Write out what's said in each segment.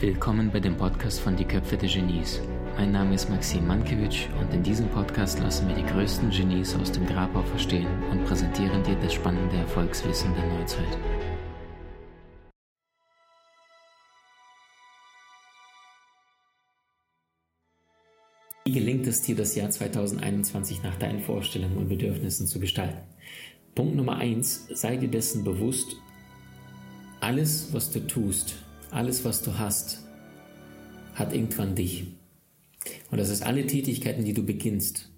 Willkommen bei dem Podcast von Die Köpfe der Genies. Mein Name ist Maxim Mankewitsch und in diesem Podcast lassen wir die größten Genies aus dem Grabau verstehen und präsentieren dir das spannende Erfolgswissen der Neuzeit. Wie gelingt es dir, das Jahr 2021 nach deinen Vorstellungen und Bedürfnissen zu gestalten? Punkt Nummer eins: sei dir dessen bewusst, alles, was du tust, alles, was du hast, hat irgendwann dich. Und das ist alle Tätigkeiten, die du beginnst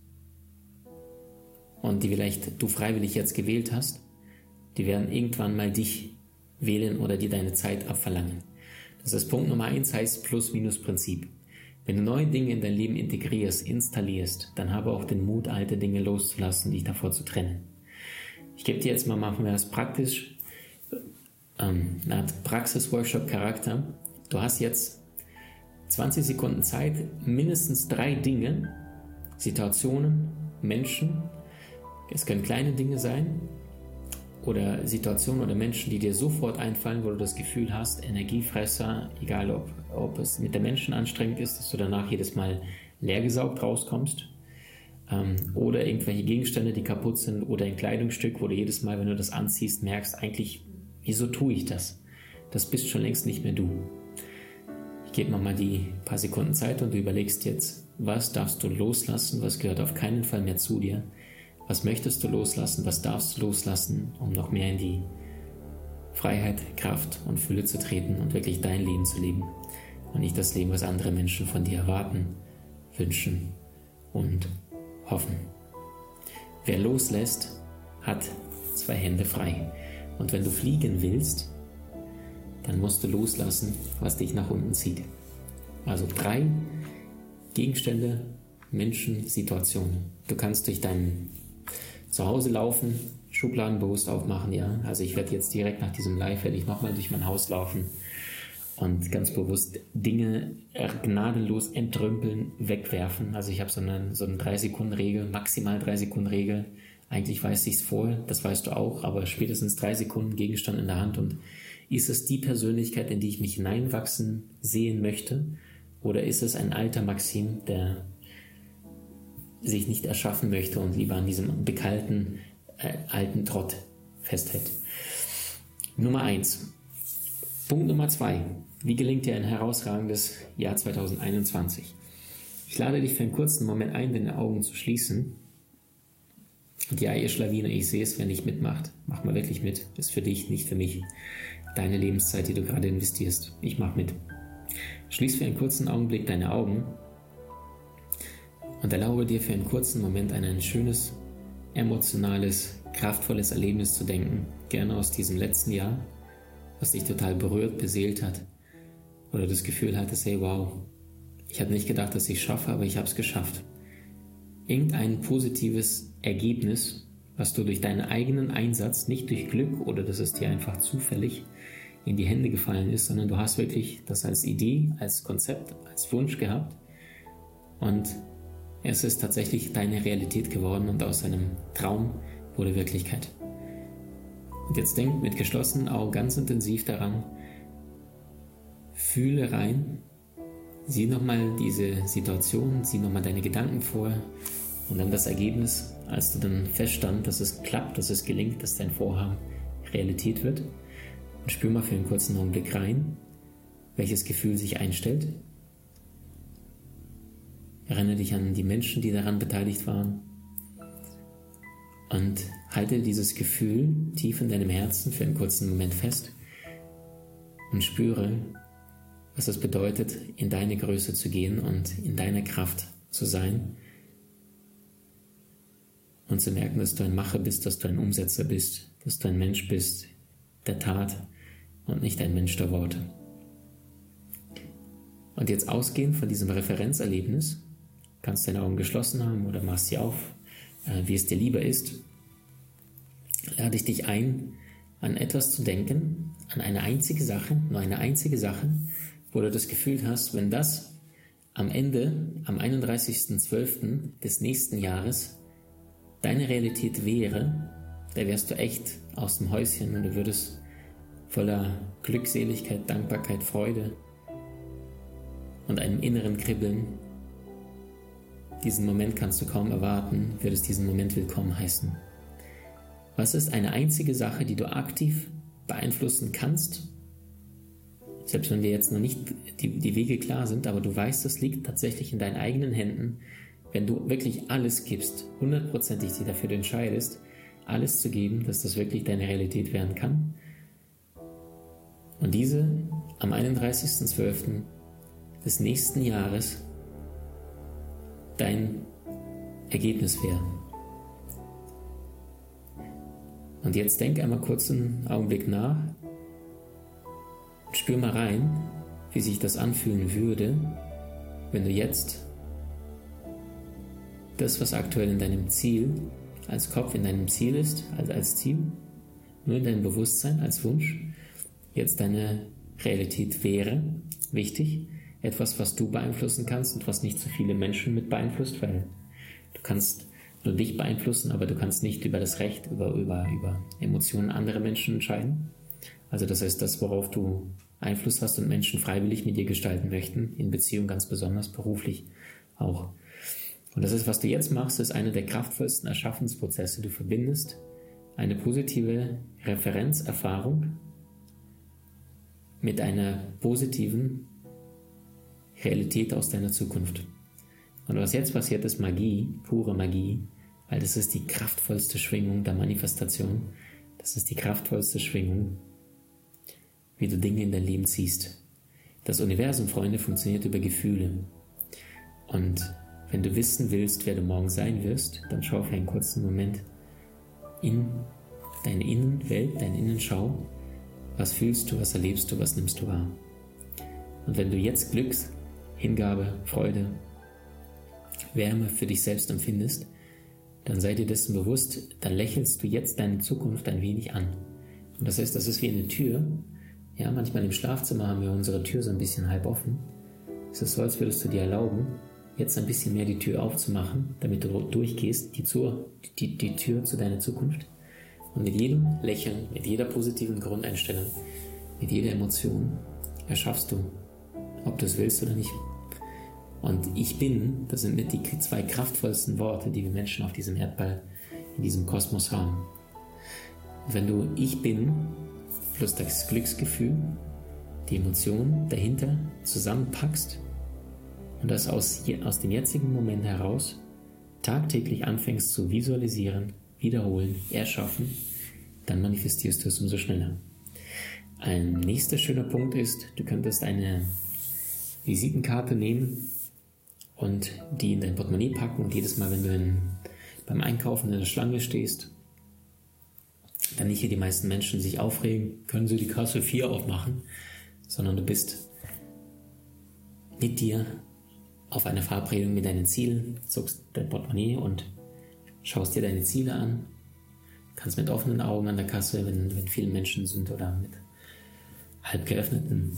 und die vielleicht du freiwillig jetzt gewählt hast, die werden irgendwann mal dich wählen oder dir deine Zeit abverlangen. Das ist Punkt Nummer eins, heißt Plus-Minus-Prinzip. Wenn du neue Dinge in dein Leben integrierst, installierst, dann habe auch den Mut, alte Dinge loszulassen, dich davor zu trennen. Ich gebe dir jetzt mal, machen wir das praktisch, ähm, eine Art Praxis-Workshop-Charakter. Du hast jetzt 20 Sekunden Zeit, mindestens drei Dinge, Situationen, Menschen, es können kleine Dinge sein oder Situationen oder Menschen, die dir sofort einfallen, wo du das Gefühl hast, Energiefresser, egal ob, ob es mit der Menschen anstrengend ist, dass du danach jedes Mal leergesaugt rauskommst ähm, oder irgendwelche Gegenstände, die kaputt sind oder ein Kleidungsstück, wo du jedes Mal, wenn du das anziehst, merkst, eigentlich Wieso tue ich das? Das bist schon längst nicht mehr du. Ich gebe mir mal die paar Sekunden Zeit und du überlegst jetzt, was darfst du loslassen, was gehört auf keinen Fall mehr zu dir, was möchtest du loslassen, was darfst du loslassen, um noch mehr in die Freiheit, Kraft und Fülle zu treten und wirklich dein Leben zu leben und nicht das Leben, was andere Menschen von dir erwarten, wünschen und hoffen. Wer loslässt, hat zwei Hände frei. Und wenn du fliegen willst, dann musst du loslassen, was dich nach unten zieht. Also drei Gegenstände, Menschen, Situationen. Du kannst durch dein Zuhause laufen, Schubladen bewusst aufmachen, ja. Also ich werde jetzt direkt nach diesem Live, werde ich nochmal durch mein Haus laufen und ganz bewusst Dinge gnadenlos entrümpeln, wegwerfen. Also ich habe so eine, so eine 3-Sekunden-Regel, maximal 3-Sekunden-Regel eigentlich weiß ich es vorher, das weißt du auch, aber spätestens drei Sekunden Gegenstand in der Hand und ist es die Persönlichkeit, in die ich mich hineinwachsen sehen möchte? Oder ist es ein alter Maxim, der sich nicht erschaffen möchte und lieber an diesem bekalten äh, alten Trott festhält? Nummer eins. Punkt Nummer zwei. Wie gelingt dir ein herausragendes Jahr 2021? Ich lade dich für einen kurzen Moment ein, deine Augen zu schließen ja, ihr Schlawiner, ich sehe es, wenn nicht mitmacht. Mach mal wirklich mit. Ist für dich, nicht für mich. Deine Lebenszeit, die du gerade investierst. Ich mach mit. Schließ für einen kurzen Augenblick deine Augen und erlaube dir für einen kurzen Moment an ein schönes, emotionales, kraftvolles Erlebnis zu denken. Gerne aus diesem letzten Jahr, was dich total berührt, beseelt hat. Oder das Gefühl hattest, hey wow, ich hatte nicht gedacht, dass ich es schaffe, aber ich habe es geschafft irgendein positives Ergebnis, was du durch deinen eigenen Einsatz, nicht durch Glück oder dass es dir einfach zufällig in die Hände gefallen ist, sondern du hast wirklich das als Idee, als Konzept, als Wunsch gehabt und es ist tatsächlich deine Realität geworden und aus einem Traum wurde Wirklichkeit. Und jetzt denk mit geschlossenen Augen ganz intensiv daran, fühle rein, Sieh nochmal diese Situation, sieh nochmal deine Gedanken vor und dann das Ergebnis, als du dann feststand, dass es klappt, dass es gelingt, dass dein Vorhaben Realität wird. Und spür mal für einen kurzen Augenblick rein, welches Gefühl sich einstellt. Erinnere dich an die Menschen, die daran beteiligt waren. Und halte dieses Gefühl tief in deinem Herzen für einen kurzen Moment fest und spüre, was es bedeutet, in deine Größe zu gehen und in deiner Kraft zu sein und zu merken, dass du ein Macher bist, dass du ein Umsetzer bist, dass du ein Mensch bist der Tat und nicht ein Mensch der Worte. Und jetzt ausgehend von diesem Referenzerlebnis, kannst deine Augen geschlossen haben oder machst sie auf, äh, wie es dir lieber ist, lade ich dich ein, an etwas zu denken, an eine einzige Sache, nur eine einzige Sache, wo du das Gefühl hast, wenn das am Ende, am 31.12. des nächsten Jahres, deine Realität wäre, da wärst du echt aus dem Häuschen und du würdest voller Glückseligkeit, Dankbarkeit, Freude und einem inneren Kribbeln. Diesen Moment kannst du kaum erwarten, wird es diesen Moment willkommen heißen. Was ist eine einzige Sache, die du aktiv beeinflussen kannst? Selbst wenn dir jetzt noch nicht die, die Wege klar sind, aber du weißt, es liegt tatsächlich in deinen eigenen Händen, wenn du wirklich alles gibst, hundertprozentig dich dafür entscheidest, alles zu geben, dass das wirklich deine Realität werden kann. Und diese am 31.12. des nächsten Jahres dein Ergebnis werden. Und jetzt denk einmal kurz einen Augenblick nach. Spür mal rein, wie sich das anfühlen würde, wenn du jetzt das, was aktuell in deinem Ziel als Kopf in deinem Ziel ist, also als Ziel, nur in deinem Bewusstsein als Wunsch, jetzt deine Realität wäre, wichtig, etwas, was du beeinflussen kannst und was nicht so viele Menschen mit beeinflusst, weil du kannst nur dich beeinflussen, aber du kannst nicht über das Recht, über, über, über Emotionen anderer Menschen entscheiden. Also das heißt, das, worauf du Einfluss hast und Menschen freiwillig mit dir gestalten möchten, in Beziehung ganz besonders, beruflich auch. Und das ist, was du jetzt machst, ist einer der kraftvollsten Erschaffensprozesse. Du verbindest eine positive Referenzerfahrung mit einer positiven Realität aus deiner Zukunft. Und was jetzt passiert, ist Magie, pure Magie, weil das ist die kraftvollste Schwingung der Manifestation. Das ist die kraftvollste Schwingung, wie du Dinge in dein Leben ziehst. Das Universum, Freunde, funktioniert über Gefühle. Und wenn du wissen willst, wer du morgen sein wirst, dann schau für einen kurzen Moment in deine Innenwelt, deine Innenschau. Was fühlst du, was erlebst du, was nimmst du wahr? Und wenn du jetzt Glücks, Hingabe, Freude, Wärme für dich selbst empfindest, dann sei dir dessen bewusst, dann lächelst du jetzt deine Zukunft ein wenig an. Und das heißt, das ist wie eine Tür. Ja, manchmal im Schlafzimmer haben wir unsere Tür so ein bisschen halb offen. Es ist so, als würdest du dir erlauben, jetzt ein bisschen mehr die Tür aufzumachen, damit du durchgehst, die, zur, die, die Tür zu deiner Zukunft. Und mit jedem Lächeln, mit jeder positiven Grundeinstellung, mit jeder Emotion erschaffst du, ob du es willst oder nicht. Und ich bin, das sind mit die zwei kraftvollsten Worte, die wir Menschen auf diesem Erdball, in diesem Kosmos haben. Und wenn du ich bin plus das Glücksgefühl, die Emotion dahinter zusammenpackst und das aus, aus dem jetzigen Moment heraus tagtäglich anfängst zu visualisieren, wiederholen, erschaffen, dann manifestierst du es umso schneller. Ein nächster schöner Punkt ist, du könntest eine Visitenkarte nehmen und die in dein Portemonnaie packen und jedes Mal, wenn du in, beim Einkaufen in der Schlange stehst, dann nicht hier die meisten Menschen sich aufregen, können sie die Kasse 4 aufmachen, sondern du bist mit dir auf eine Verabredung mit deinen Zielen, zuckst dein Portemonnaie und schaust dir deine Ziele an. Kannst mit offenen Augen an der Kasse, wenn, wenn viele Menschen sind oder mit halb geöffneten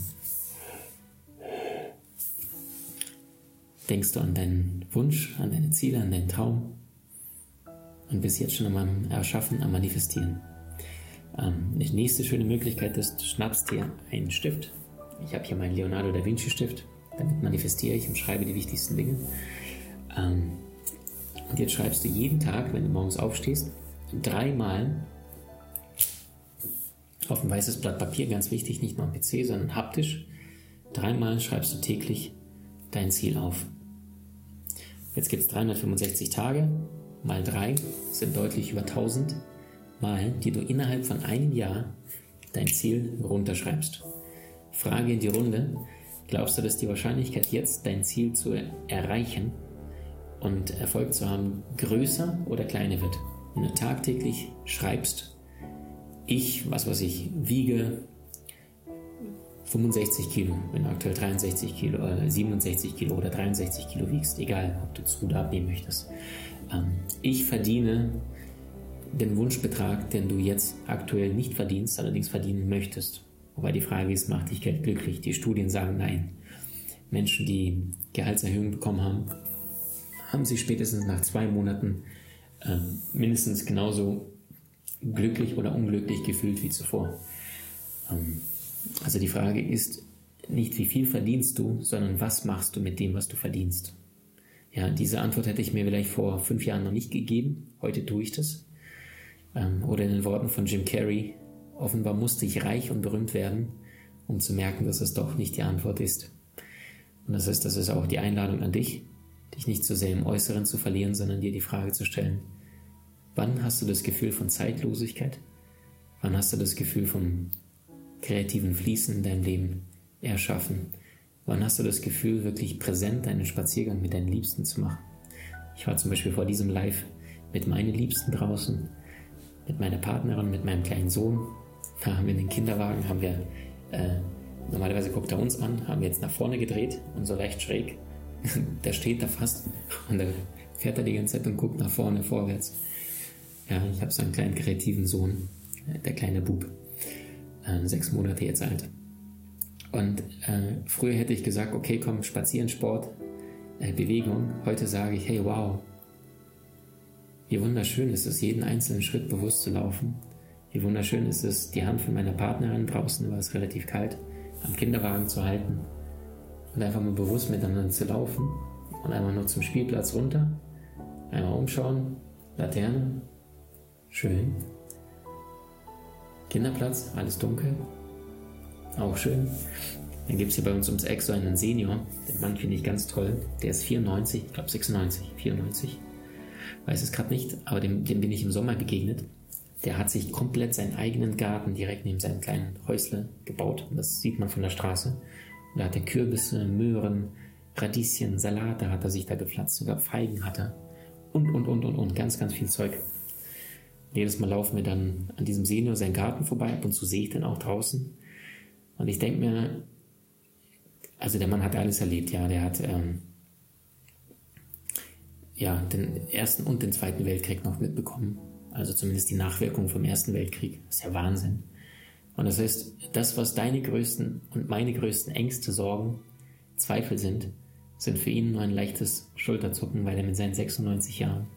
denkst du an deinen Wunsch, an deine Ziele, an deinen Traum und bist jetzt schon am Erschaffen, am Manifestieren. Ähm, die nächste schöne Möglichkeit ist, du schnappst dir einen Stift. Ich habe hier meinen Leonardo da Vinci Stift. Damit manifestiere ich und schreibe die wichtigsten Dinge. Ähm, und jetzt schreibst du jeden Tag, wenn du morgens aufstehst, dreimal auf ein weißes Blatt Papier, ganz wichtig, nicht nur am PC, sondern haptisch. Dreimal schreibst du täglich dein Ziel auf. Jetzt gibt es 365 Tage, mal 3 sind deutlich über 1000 Mal, die du innerhalb von einem Jahr dein Ziel runterschreibst. Frage in die Runde, glaubst du, dass die Wahrscheinlichkeit jetzt dein Ziel zu erreichen und Erfolg zu haben größer oder kleiner wird? Wenn du tagtäglich schreibst, ich, was weiß ich, wiege 65 Kilo, wenn du aktuell 63 Kilo, äh, 67 Kilo oder 63 Kilo wiegst, egal ob du zu oder abnehmen möchtest. Ähm, ich verdiene den Wunschbetrag, den du jetzt aktuell nicht verdienst, allerdings verdienen möchtest. Wobei die Frage ist, macht dich Geld glücklich? Die Studien sagen nein. Menschen, die Gehaltserhöhungen bekommen haben, haben sich spätestens nach zwei Monaten äh, mindestens genauso glücklich oder unglücklich gefühlt wie zuvor. Ähm, also die Frage ist, nicht wie viel verdienst du, sondern was machst du mit dem, was du verdienst. Ja, diese Antwort hätte ich mir vielleicht vor fünf Jahren noch nicht gegeben. Heute tue ich das. Ähm, oder in den Worten von Jim Carrey, offenbar musste ich reich und berühmt werden, um zu merken, dass es doch nicht die Antwort ist. Und das heißt, das ist auch die Einladung an dich, dich nicht so sehr im Äußeren zu verlieren, sondern dir die Frage zu stellen, wann hast du das Gefühl von Zeitlosigkeit? Wann hast du das Gefühl vom kreativen Fließen in deinem Leben erschaffen? Wann hast du das Gefühl, wirklich präsent einen Spaziergang mit deinen Liebsten zu machen? Ich war zum Beispiel vor diesem Live mit meinen Liebsten draußen, mit meiner Partnerin, mit meinem kleinen Sohn. Da haben wir den Kinderwagen, haben wir, äh, normalerweise guckt er uns an, haben wir jetzt nach vorne gedreht und so recht schräg. der steht da fast und da fährt er die ganze Zeit und guckt nach vorne, vorwärts. Ja, ich habe so einen kleinen kreativen Sohn, äh, der kleine Bub, äh, sechs Monate jetzt alt. Und äh, früher hätte ich gesagt, okay, komm, spazieren, Sport, äh, Bewegung. Heute sage ich, hey, wow, wie wunderschön ist es, jeden einzelnen Schritt bewusst zu laufen. Wie wunderschön ist es, die Hand von meiner Partnerin draußen, war es relativ kalt, am Kinderwagen zu halten und einfach mal bewusst miteinander zu laufen und einmal nur zum Spielplatz runter, einmal umschauen, Laterne, schön. Kinderplatz, alles dunkel, auch schön. Dann gibt es hier bei uns ums Eck so einen Senior, den Mann finde ich ganz toll. Der ist 94, ich glaube 96, 94. Weiß es gerade nicht, aber dem, dem bin ich im Sommer begegnet. Der hat sich komplett seinen eigenen Garten direkt neben seinem kleinen Häusle gebaut. Das sieht man von der Straße. Und da hat er Kürbisse, Möhren, Radieschen, Salate hat er sich da gepflanzt, sogar Feigen hat er. Und, und, und, und, und, ganz, ganz viel Zeug. Jedes Mal laufen wir dann an diesem Senior seinen Garten vorbei, ab und zu sehe ich den auch draußen. Und ich denke mir, also der Mann hat alles erlebt, ja, der hat ähm, ja den ersten und den zweiten Weltkrieg noch mitbekommen. Also zumindest die Nachwirkungen vom ersten Weltkrieg. Ist ja Wahnsinn. Und das heißt, das, was deine größten und meine größten Ängste, Sorgen, Zweifel sind, sind für ihn nur ein leichtes Schulterzucken, weil er mit seinen 96 Jahren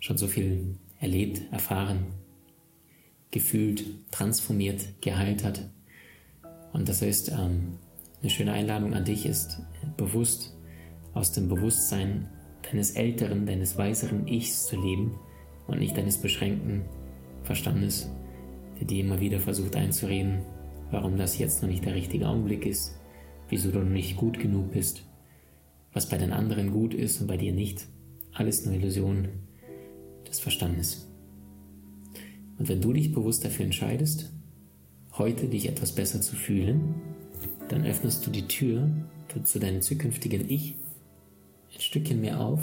schon so viel erlebt, erfahren, gefühlt, transformiert, geheilt hat und das heißt, ähm, eine schöne Einladung an dich ist, bewusst aus dem Bewusstsein deines älteren, deines weiseren Ichs zu leben und nicht deines beschränkten Verstandes, der dir immer wieder versucht einzureden, warum das jetzt noch nicht der richtige Augenblick ist, wieso du noch nicht gut genug bist, was bei den anderen gut ist und bei dir nicht. Alles nur Illusion des Verstandes. Und wenn du dich bewusst dafür entscheidest, heute dich etwas besser zu fühlen, dann öffnest du die Tür zu deinem zukünftigen Ich ein Stückchen mehr auf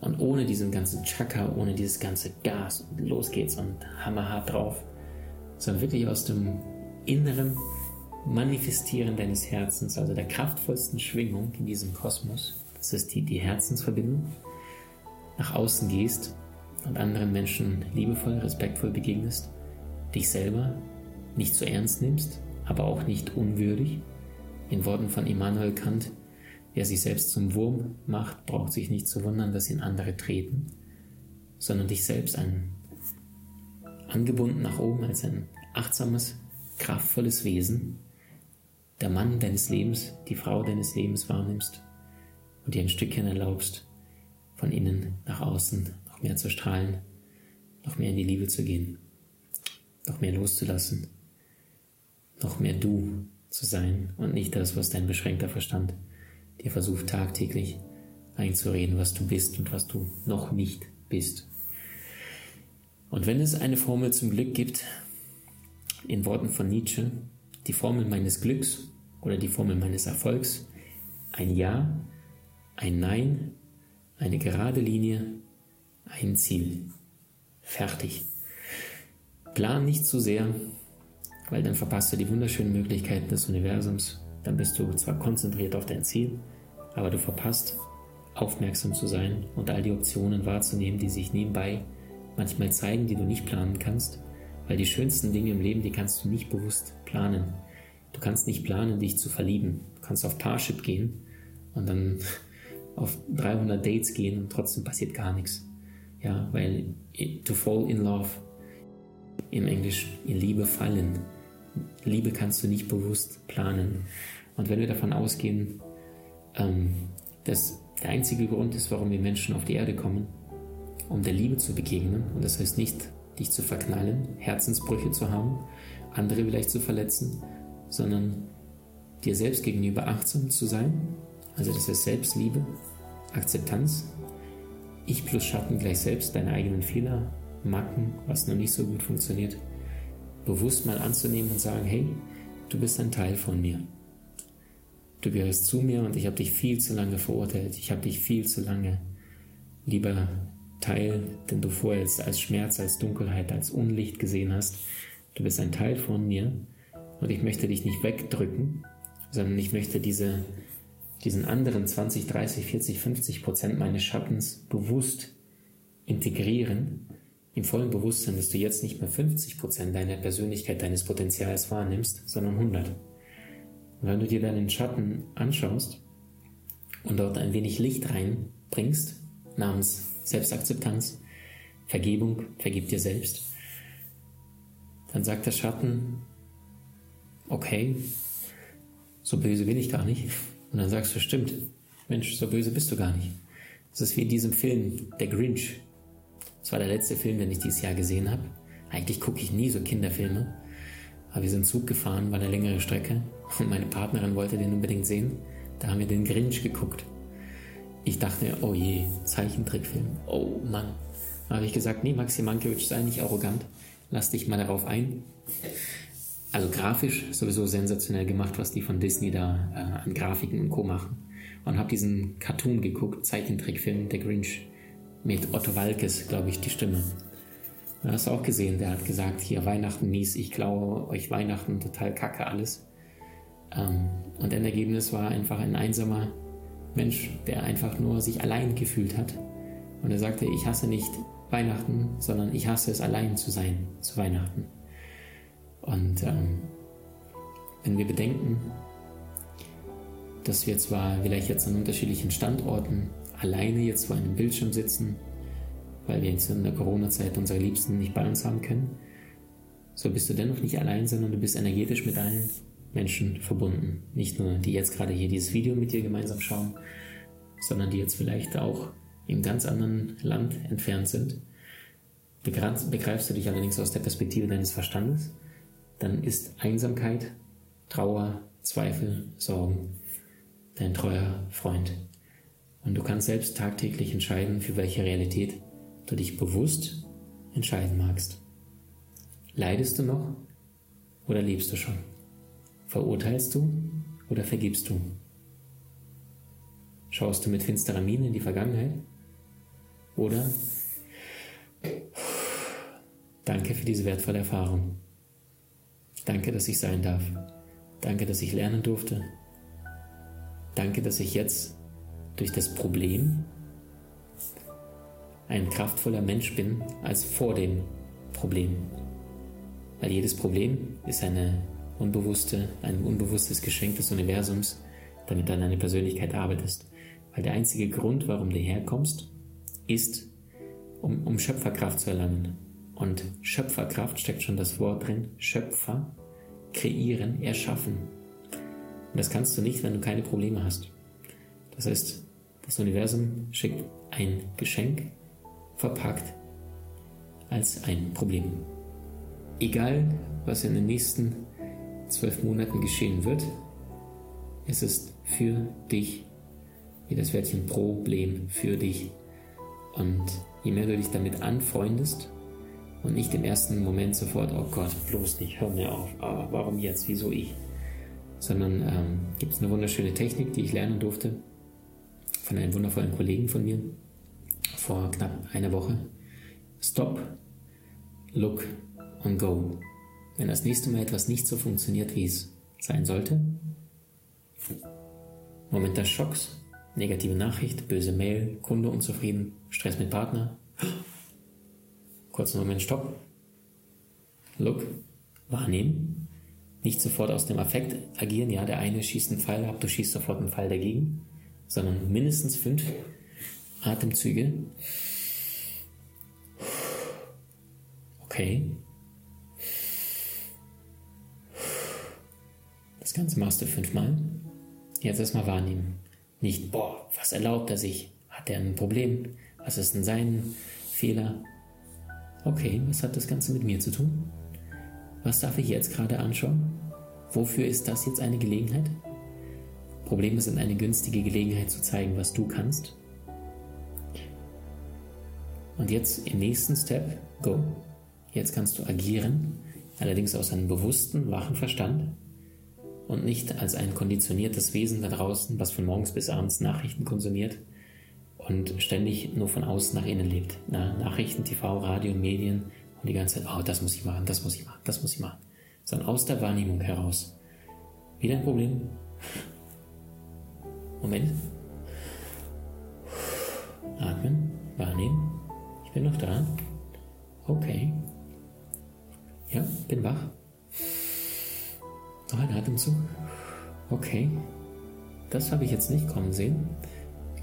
und ohne diesen ganzen Chaka, ohne dieses ganze Gas los geht's und hammerhart drauf, sondern wirklich aus dem inneren Manifestieren deines Herzens, also der kraftvollsten Schwingung in diesem Kosmos, das ist die, die Herzensverbindung, nach außen gehst und anderen Menschen liebevoll, respektvoll begegnest dich selber nicht zu ernst nimmst, aber auch nicht unwürdig. In Worten von Immanuel Kant, wer sich selbst zum Wurm macht, braucht sich nicht zu wundern, dass ihn andere treten, sondern dich selbst ein angebunden nach oben als ein achtsames, kraftvolles Wesen, der Mann deines Lebens, die Frau deines Lebens wahrnimmst und dir ein Stückchen erlaubst, von innen nach außen noch mehr zu strahlen, noch mehr in die Liebe zu gehen noch mehr loszulassen, noch mehr du zu sein und nicht das, was dein beschränkter Verstand dir versucht tagtäglich einzureden, was du bist und was du noch nicht bist. Und wenn es eine Formel zum Glück gibt, in Worten von Nietzsche, die Formel meines Glücks oder die Formel meines Erfolgs, ein Ja, ein Nein, eine gerade Linie, ein Ziel. Fertig. Plan nicht zu sehr, weil dann verpasst du die wunderschönen Möglichkeiten des Universums. Dann bist du zwar konzentriert auf dein Ziel, aber du verpasst, aufmerksam zu sein und all die Optionen wahrzunehmen, die sich nebenbei manchmal zeigen, die du nicht planen kannst, weil die schönsten Dinge im Leben, die kannst du nicht bewusst planen. Du kannst nicht planen, dich zu verlieben. Du kannst auf Parship gehen und dann auf 300 Dates gehen und trotzdem passiert gar nichts. Ja, weil to fall in love im Englisch in Liebe fallen, Liebe kannst du nicht bewusst planen. Und wenn wir davon ausgehen, ähm, dass der einzige Grund ist, warum wir Menschen auf die Erde kommen, um der Liebe zu begegnen, und das heißt nicht, dich zu verknallen, Herzensbrüche zu haben, andere vielleicht zu verletzen, sondern dir selbst gegenüber achtsam zu sein, also das heißt Selbstliebe, Akzeptanz, Ich plus Schatten gleich selbst, deine eigenen Fehler, Macken, was noch nicht so gut funktioniert, bewusst mal anzunehmen und sagen, hey, du bist ein Teil von mir. Du gehörst zu mir und ich habe dich viel zu lange verurteilt. Ich habe dich viel zu lange lieber Teil, den du vorher als Schmerz, als Dunkelheit, als Unlicht gesehen hast. Du bist ein Teil von mir und ich möchte dich nicht wegdrücken, sondern ich möchte diese, diesen anderen 20, 30, 40, 50 Prozent meines Schattens bewusst integrieren, im vollen Bewusstsein, dass du jetzt nicht mehr 50 Prozent deiner Persönlichkeit, deines Potenzials wahrnimmst, sondern 100. Und wenn du dir deinen Schatten anschaust und dort ein wenig Licht reinbringst, namens Selbstakzeptanz, Vergebung, vergib dir selbst, dann sagt der Schatten, okay, so böse bin ich gar nicht. Und dann sagst du, stimmt, Mensch, so böse bist du gar nicht. Das ist wie in diesem Film, Der Grinch. Das war der letzte Film, den ich dieses Jahr gesehen habe. Eigentlich gucke ich nie so Kinderfilme. Aber wir sind Zug gefahren, war eine längere Strecke. Und meine Partnerin wollte den unbedingt sehen. Da haben wir den Grinch geguckt. Ich dachte oh je, Zeichentrickfilm. Oh Mann. Da habe ich gesagt, nee, Maxi Mankiewicz, sei nicht arrogant. Lass dich mal darauf ein also grafisch sowieso sensationell gemacht, was die von Disney da äh, an Grafiken und Co. machen. Und habe diesen Cartoon geguckt, Zeichentrickfilm, Der Grinch, mit Otto Walkes, glaube ich, die Stimme. Da hast du auch gesehen, der hat gesagt, hier Weihnachten mies, ich klaue euch Weihnachten total kacke alles. Ähm, und ein Ergebnis war einfach ein einsamer Mensch, der einfach nur sich allein gefühlt hat. Und er sagte, ich hasse nicht Weihnachten, sondern ich hasse es, allein zu sein zu Weihnachten. Und ähm, wenn wir bedenken, dass wir zwar vielleicht jetzt an unterschiedlichen Standorten alleine jetzt vor einem Bildschirm sitzen, weil wir jetzt in der Corona-Zeit unsere Liebsten nicht bei uns haben können, so bist du dennoch nicht allein, sondern du bist energetisch mit allen Menschen verbunden. Nicht nur die jetzt gerade hier dieses Video mit dir gemeinsam schauen, sondern die jetzt vielleicht auch im ganz anderen Land entfernt sind. Begreifst du dich allerdings aus der Perspektive deines Verstandes? dann ist Einsamkeit, Trauer, Zweifel, Sorgen dein treuer Freund. Und du kannst selbst tagtäglich entscheiden, für welche Realität du dich bewusst entscheiden magst. Leidest du noch oder lebst du schon? Verurteilst du oder vergibst du? Schaust du mit finsterer Miene in die Vergangenheit? Oder danke für diese wertvolle Erfahrung. Danke, dass ich sein darf. Danke, dass ich lernen durfte. Danke, dass ich jetzt durch das Problem ein kraftvoller Mensch bin als vor dem Problem. Weil jedes Problem ist eine unbewusste, ein unbewusstes Geschenk des Universums, damit du an deine Persönlichkeit arbeitest. Weil der einzige Grund, warum du herkommst, ist, um, um Schöpferkraft zu erlangen. Und Schöpferkraft steckt schon das Wort drin, Schöpfer, kreieren, erschaffen. Und das kannst du nicht, wenn du keine Probleme hast. Das heißt, das Universum schickt ein Geschenk verpackt als ein Problem. Egal, was in den nächsten zwölf Monaten geschehen wird, es ist für dich, wie das Wörtchen Problem für dich. Und je mehr du dich damit anfreundest, und nicht im ersten Moment sofort, oh Gott, bloß nicht, hör mir auf, oh, warum jetzt, wieso ich? Sondern ähm, gibt es eine wunderschöne Technik, die ich lernen durfte von einem wundervollen Kollegen von mir vor knapp einer Woche. Stop, look und go. Wenn das nächste Mal etwas nicht so funktioniert, wie es sein sollte, Moment des Schocks, negative Nachricht, böse Mail, Kunde unzufrieden, Stress mit Partner, Kurzen Moment Stopp. Look. Wahrnehmen. Nicht sofort aus dem Affekt agieren. Ja, der eine schießt einen Pfeil ab, du schießt sofort einen Pfeil dagegen. Sondern mindestens fünf Atemzüge. Okay. Ganze machst du fünfmal. Jetzt erstmal wahrnehmen. Nicht, boah, was erlaubt er sich? Hat er ein Problem? Was ist denn sein Fehler? Okay, was hat das Ganze mit mir zu tun? Was darf ich jetzt gerade anschauen? Wofür ist das jetzt eine Gelegenheit? Probleme sind eine günstige Gelegenheit zu zeigen, was du kannst. Und jetzt im nächsten Step, go. Jetzt kannst du agieren, allerdings aus einem bewussten, wachen Verstand und nicht als ein konditioniertes Wesen da draußen, was von morgens bis abends Nachrichten konsumiert und ständig nur von außen nach innen lebt. Na, Nachrichten, TV, Radio, Medien und die ganze Zeit, oh, das muss ich machen, das muss ich machen, das muss ich machen. Sondern aus der Wahrnehmung heraus. Wieder ein Problem? Moment. Atmen, wahrnehmen. Ich bin noch da. Okay. Ja, bin wach. Noch ein Atemzug. Okay. Das habe ich jetzt nicht kommen sehen.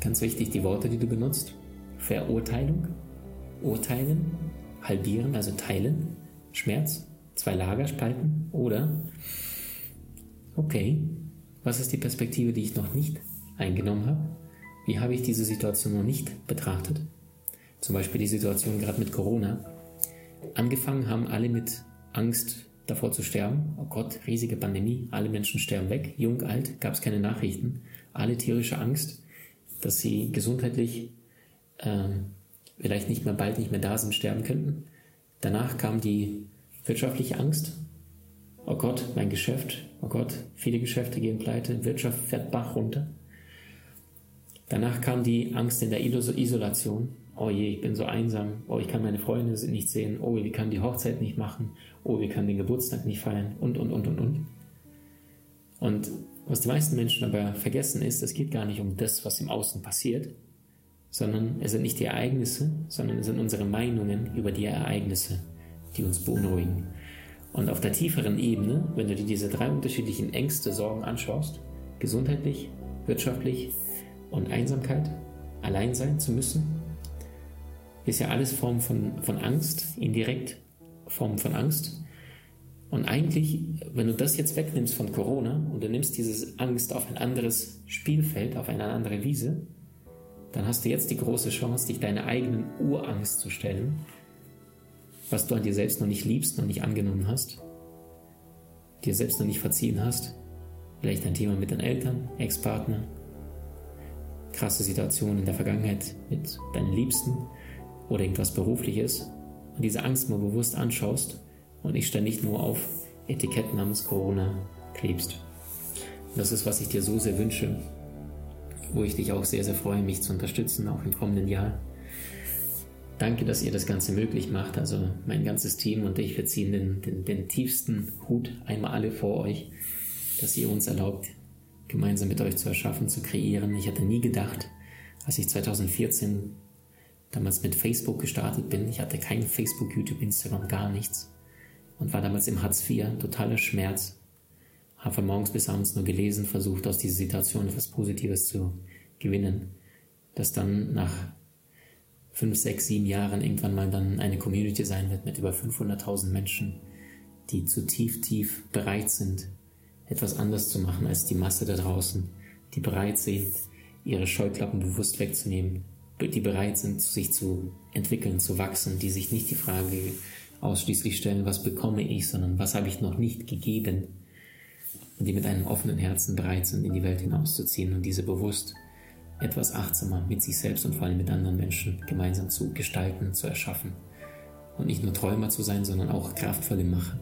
Ganz wichtig, die Worte, die du benutzt. Verurteilung, urteilen, halbieren, also teilen, Schmerz, zwei Lager spalten oder, okay, was ist die Perspektive, die ich noch nicht eingenommen habe? Wie habe ich diese Situation noch nicht betrachtet? Zum Beispiel die Situation gerade mit Corona. Angefangen haben alle mit Angst davor zu sterben. Oh Gott, riesige Pandemie, alle Menschen sterben weg, jung, alt, gab es keine Nachrichten, alle tierische Angst dass sie gesundheitlich äh, vielleicht nicht mehr bald nicht mehr da sind, sterben könnten. Danach kam die wirtschaftliche Angst. Oh Gott, mein Geschäft. Oh Gott, viele Geschäfte gehen pleite. Wirtschaft fährt Bach runter. Danach kam die Angst in der Isolation. Oh je, ich bin so einsam. Oh, ich kann meine Freunde nicht sehen. Oh, wir können die Hochzeit nicht machen. Oh, wir können den Geburtstag nicht feiern. Und, und, und, und, und. Und was die meisten Menschen aber vergessen ist, es geht gar nicht um das, was im Außen passiert, sondern es sind nicht die Ereignisse, sondern es sind unsere Meinungen über die Ereignisse, die uns beunruhigen. Und auf der tieferen Ebene, wenn du dir diese drei unterschiedlichen Ängste, Sorgen anschaust, gesundheitlich, wirtschaftlich und Einsamkeit, allein sein zu müssen, ist ja alles Form von, von Angst, indirekt Form von Angst. Und eigentlich, wenn du das jetzt wegnimmst von Corona und du nimmst diese Angst auf ein anderes Spielfeld, auf eine andere Wiese, dann hast du jetzt die große Chance, dich deiner eigenen Urangst zu stellen, was du an dir selbst noch nicht liebst, noch nicht angenommen hast, dir selbst noch nicht verziehen hast, vielleicht ein Thema mit deinen Eltern, Ex-Partner, krasse Situation in der Vergangenheit mit deinen Liebsten oder irgendwas Berufliches und diese Angst mal bewusst anschaust und nicht ständig nur auf Etiketten namens Corona klebst. Und das ist, was ich dir so sehr wünsche, wo ich dich auch sehr, sehr freue, mich zu unterstützen, auch im kommenden Jahr. Danke, dass ihr das Ganze möglich macht. Also mein ganzes Team und ich, wir ziehen den, den, den tiefsten Hut einmal alle vor euch, dass ihr uns erlaubt, gemeinsam mit euch zu erschaffen, zu kreieren. Ich hatte nie gedacht, als ich 2014 damals mit Facebook gestartet bin, ich hatte kein Facebook, YouTube, Instagram, gar nichts und war damals im Hartz IV, totaler Schmerz. Habe von morgens bis abends nur gelesen, versucht aus dieser Situation etwas Positives zu gewinnen. Dass dann nach fünf, sechs, sieben Jahren irgendwann mal dann eine Community sein wird mit über 500.000 Menschen, die zu tief, tief bereit sind, etwas anders zu machen als die Masse da draußen, die bereit sind, ihre Scheuklappen bewusst wegzunehmen, die bereit sind, sich zu entwickeln, zu wachsen, die sich nicht die Frage ausschließlich stellen, was bekomme ich, sondern was habe ich noch nicht gegeben. Und die mit einem offenen Herzen bereit sind, in die Welt hinauszuziehen und diese bewusst etwas achtsamer mit sich selbst und vor allem mit anderen Menschen gemeinsam zu gestalten, zu erschaffen. Und nicht nur Träumer zu sein, sondern auch kraftvolle Macher.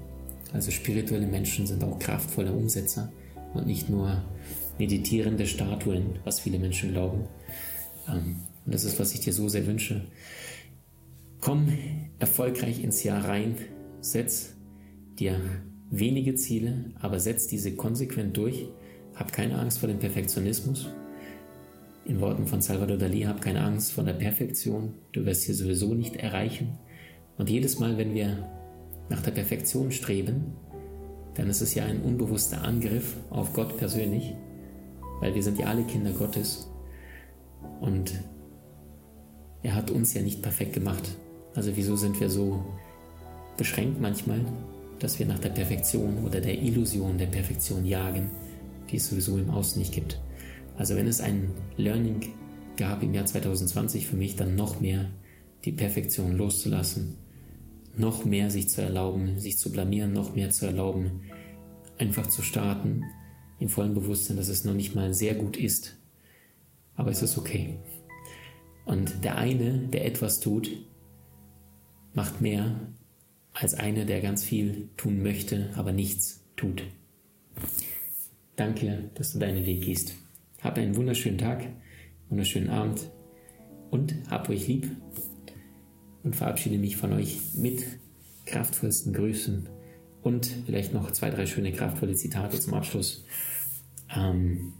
Also spirituelle Menschen sind auch kraftvolle Umsetzer und nicht nur meditierende Statuen, was viele Menschen glauben. Ähm, und das ist, was ich dir so sehr wünsche. Komm erfolgreich ins Jahr rein, setz dir wenige Ziele, aber setz diese konsequent durch. Hab keine Angst vor dem Perfektionismus. In Worten von Salvador Dali, hab keine Angst vor der Perfektion. Du wirst sie sowieso nicht erreichen. Und jedes Mal, wenn wir nach der Perfektion streben, dann ist es ja ein unbewusster Angriff auf Gott persönlich, weil wir sind ja alle Kinder Gottes und er hat uns ja nicht perfekt gemacht. Also wieso sind wir so beschränkt manchmal, dass wir nach der Perfektion oder der Illusion der Perfektion jagen die es sowieso im Außen nicht gibt. Also wenn es ein Learning gab im Jahr 2020 für mich, dann noch mehr die Perfektion loszulassen, noch mehr sich zu erlauben, sich zu blamieren, noch mehr zu erlauben, einfach zu starten, im vollen Bewusstsein, dass es noch nicht mal sehr gut ist, aber es ist okay. Und der eine, der etwas tut, macht mehr als einer, der ganz viel tun möchte, aber nichts tut. Danke, dass du deinen Weg gehst. Hab einen wunderschönen Tag, wunderschönen Abend und hab euch lieb und verabschiede mich von euch mit kraftvollsten Grüßen und vielleicht noch zwei, drei schöne kraftvolle Zitate zum Abschluss. Ähm,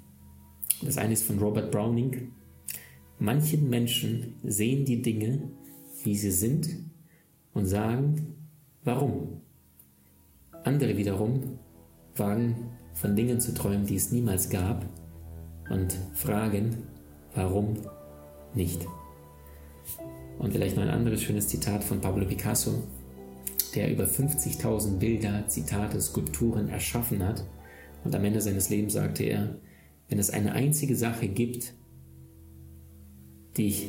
das eine ist von Robert Browning. Manchen Menschen sehen die Dinge, wie sie sind und sagen, warum. Andere wiederum wagen von Dingen zu träumen, die es niemals gab und fragen, warum nicht. Und vielleicht noch ein anderes schönes Zitat von Pablo Picasso, der über 50.000 Bilder, Zitate, Skulpturen erschaffen hat. Und am Ende seines Lebens sagte er, wenn es eine einzige Sache gibt, die ich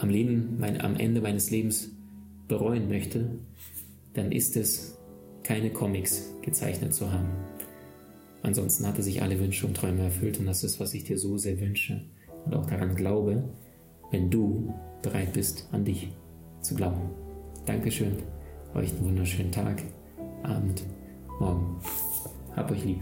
am, Leben, mein, am Ende meines Lebens bereuen möchte, dann ist es, keine Comics gezeichnet zu haben. Ansonsten hatte sich alle Wünsche und Träume erfüllt und das ist, was ich dir so sehr wünsche und auch daran glaube, wenn du bereit bist, an dich zu glauben. Dankeschön, euch einen wunderschönen Tag, Abend, Morgen. Hab euch lieb.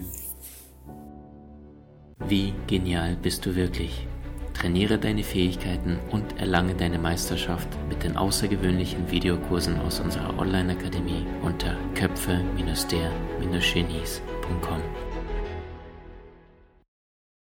Wie genial bist du wirklich? Trainiere deine Fähigkeiten und erlange deine Meisterschaft mit den außergewöhnlichen Videokursen aus unserer Online-Akademie unter köpfe-der-genies.com.